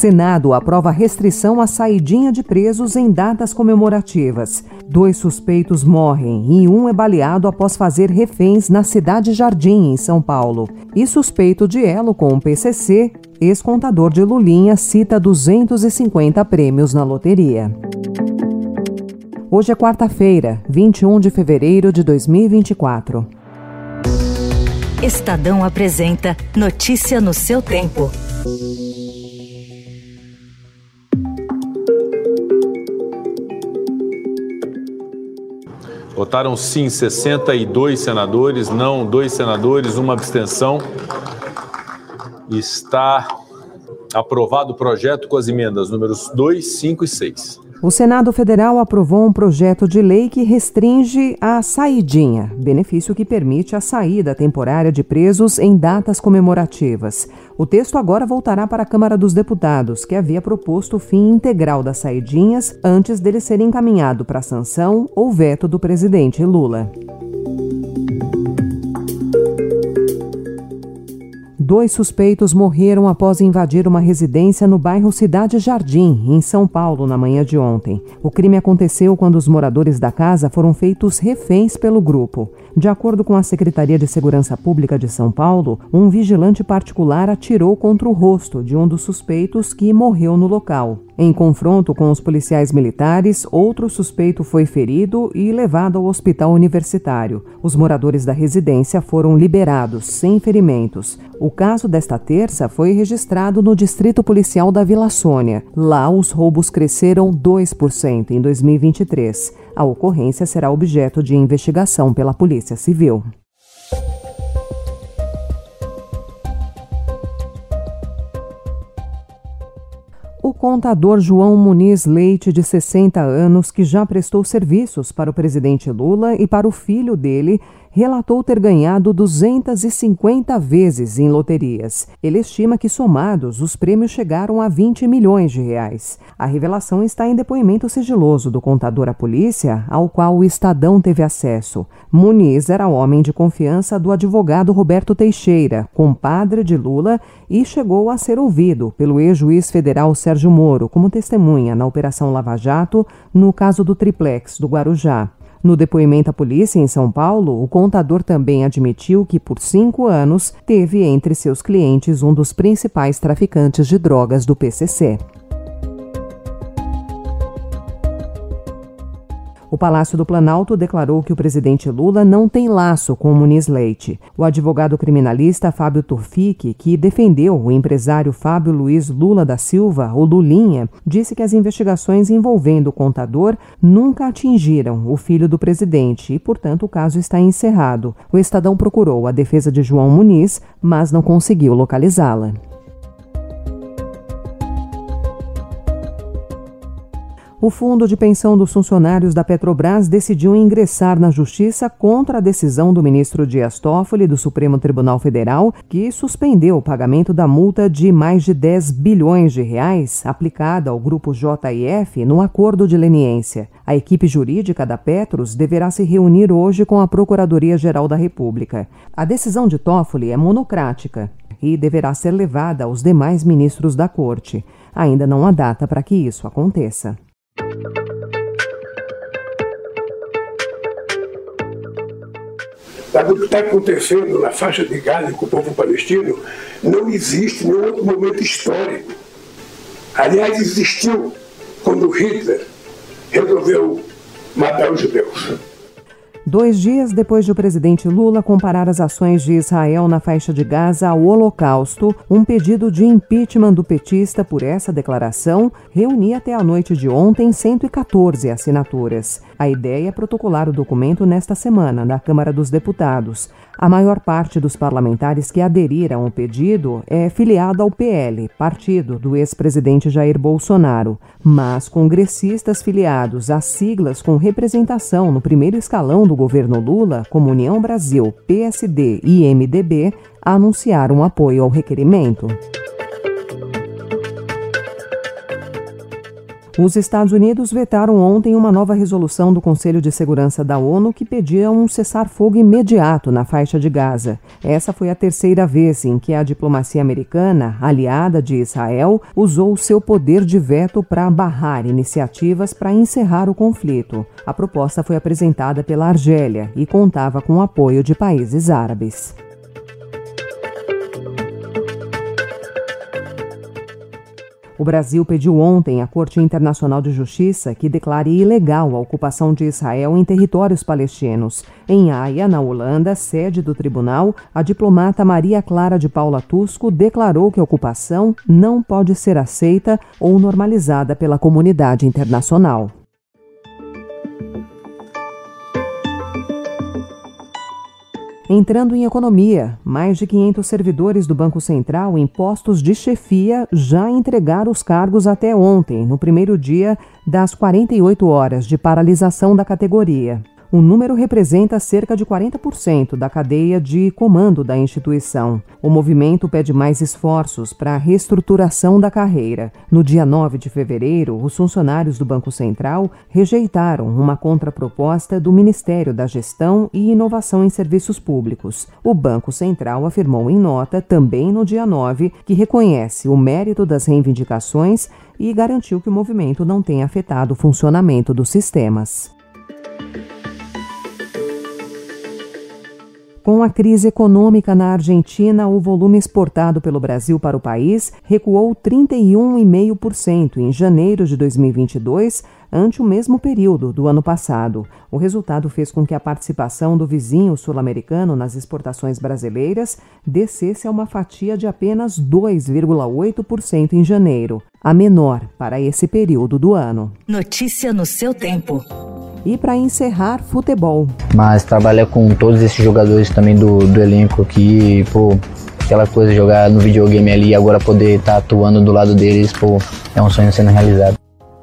Senado aprova restrição à saidinha de presos em datas comemorativas. Dois suspeitos morrem e um é baleado após fazer reféns na Cidade Jardim, em São Paulo. E suspeito de elo com o PCC, ex-contador de Lulinha cita 250 prêmios na loteria. Hoje é quarta-feira, 21 de fevereiro de 2024. Estadão apresenta Notícia no seu tempo. Votaram sim 62 senadores, não dois senadores, uma abstenção. Está aprovado o projeto com as emendas números 2, 5 e 6. O Senado Federal aprovou um projeto de lei que restringe a saidinha, benefício que permite a saída temporária de presos em datas comemorativas. O texto agora voltará para a Câmara dos Deputados, que havia proposto o fim integral das saidinhas antes dele ser encaminhado para sanção ou veto do presidente Lula. Dois suspeitos morreram após invadir uma residência no bairro Cidade Jardim, em São Paulo, na manhã de ontem. O crime aconteceu quando os moradores da casa foram feitos reféns pelo grupo. De acordo com a Secretaria de Segurança Pública de São Paulo, um vigilante particular atirou contra o rosto de um dos suspeitos que morreu no local. Em confronto com os policiais militares, outro suspeito foi ferido e levado ao hospital universitário. Os moradores da residência foram liberados, sem ferimentos. O caso desta terça foi registrado no Distrito Policial da Vila Sônia. Lá, os roubos cresceram 2% em 2023. A ocorrência será objeto de investigação pela Polícia Civil. O contador João Muniz Leite, de 60 anos, que já prestou serviços para o presidente Lula e para o filho dele, relatou ter ganhado 250 vezes em loterias. Ele estima que, somados, os prêmios chegaram a 20 milhões de reais. A revelação está em depoimento sigiloso do contador à polícia, ao qual o Estadão teve acesso. Muniz era homem de confiança do advogado Roberto Teixeira, compadre de Lula, e chegou a ser ouvido pelo ex-juiz federal Sérgio Moro como testemunha na Operação Lava Jato, no caso do triplex do Guarujá. No depoimento à polícia em São Paulo, o contador também admitiu que, por cinco anos, teve entre seus clientes um dos principais traficantes de drogas do PCC. O Palácio do Planalto declarou que o presidente Lula não tem laço com Muniz Leite. O advogado criminalista Fábio Turfic, que defendeu o empresário Fábio Luiz Lula da Silva, o Lulinha, disse que as investigações envolvendo o contador nunca atingiram o filho do presidente e, portanto, o caso está encerrado. O Estadão procurou a defesa de João Muniz, mas não conseguiu localizá-la. O Fundo de Pensão dos Funcionários da Petrobras decidiu ingressar na Justiça contra a decisão do ministro Dias Toffoli do Supremo Tribunal Federal, que suspendeu o pagamento da multa de mais de 10 bilhões de reais aplicada ao grupo JIF no acordo de leniência. A equipe jurídica da Petros deverá se reunir hoje com a Procuradoria-Geral da República. A decisão de Toffoli é monocrática e deverá ser levada aos demais ministros da Corte. Ainda não há data para que isso aconteça. O que está acontecendo na faixa de Gaza com o povo palestino não existe nenhum outro momento histórico. Aliás, existiu quando Hitler resolveu matar os judeus. Dois dias depois de o presidente Lula comparar as ações de Israel na faixa de Gaza ao Holocausto, um pedido de impeachment do petista por essa declaração reunia até a noite de ontem 114 assinaturas. A ideia é protocolar o documento nesta semana na Câmara dos Deputados. A maior parte dos parlamentares que aderiram ao pedido é filiado ao PL, partido do ex-presidente Jair Bolsonaro, mas congressistas filiados a siglas com representação no primeiro escalão do governo Lula, como União Brasil, PSD e MDB, anunciaram apoio ao requerimento. Os Estados Unidos vetaram ontem uma nova resolução do Conselho de Segurança da ONU que pedia um cessar-fogo imediato na faixa de Gaza. Essa foi a terceira vez em que a diplomacia americana, aliada de Israel, usou seu poder de veto para barrar iniciativas para encerrar o conflito. A proposta foi apresentada pela Argélia e contava com o apoio de países árabes. O Brasil pediu ontem à Corte Internacional de Justiça que declare ilegal a ocupação de Israel em territórios palestinos. Em Haia, na Holanda, sede do tribunal, a diplomata Maria Clara de Paula Tusco declarou que a ocupação não pode ser aceita ou normalizada pela comunidade internacional. Entrando em economia, mais de 500 servidores do Banco Central em postos de chefia já entregaram os cargos até ontem, no primeiro dia das 48 horas de paralisação da categoria. O número representa cerca de 40% da cadeia de comando da instituição. O movimento pede mais esforços para a reestruturação da carreira. No dia 9 de fevereiro, os funcionários do Banco Central rejeitaram uma contraproposta do Ministério da Gestão e Inovação em Serviços Públicos. O Banco Central afirmou em nota, também no dia 9, que reconhece o mérito das reivindicações e garantiu que o movimento não tem afetado o funcionamento dos sistemas. Com a crise econômica na Argentina, o volume exportado pelo Brasil para o país recuou 31,5% em janeiro de 2022, ante o mesmo período do ano passado. O resultado fez com que a participação do vizinho sul-americano nas exportações brasileiras descesse a uma fatia de apenas 2,8% em janeiro, a menor para esse período do ano. Notícia no seu tempo. E para encerrar, futebol. Mas trabalhar com todos esses jogadores também do, do elenco aqui, pô, aquela coisa, jogar no videogame ali e agora poder estar tá atuando do lado deles, pô, é um sonho sendo realizado.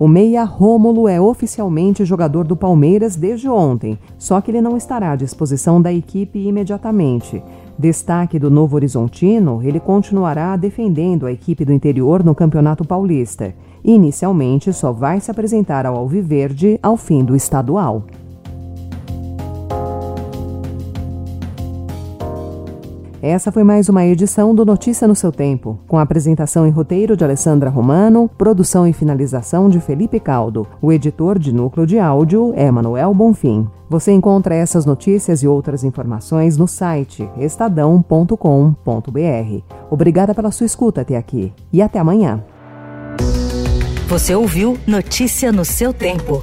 O meia Rômulo é oficialmente jogador do Palmeiras desde ontem, só que ele não estará à disposição da equipe imediatamente. Destaque do Novo Horizontino, ele continuará defendendo a equipe do interior no Campeonato Paulista. Inicialmente, só vai se apresentar ao Alviverde ao fim do estadual. Essa foi mais uma edição do Notícia no seu tempo, com apresentação e roteiro de Alessandra Romano, produção e finalização de Felipe Caldo. O editor de núcleo de áudio é Manuel Bonfim. Você encontra essas notícias e outras informações no site estadão.com.br. Obrigada pela sua escuta até aqui e até amanhã. Você ouviu Notícia no seu tempo.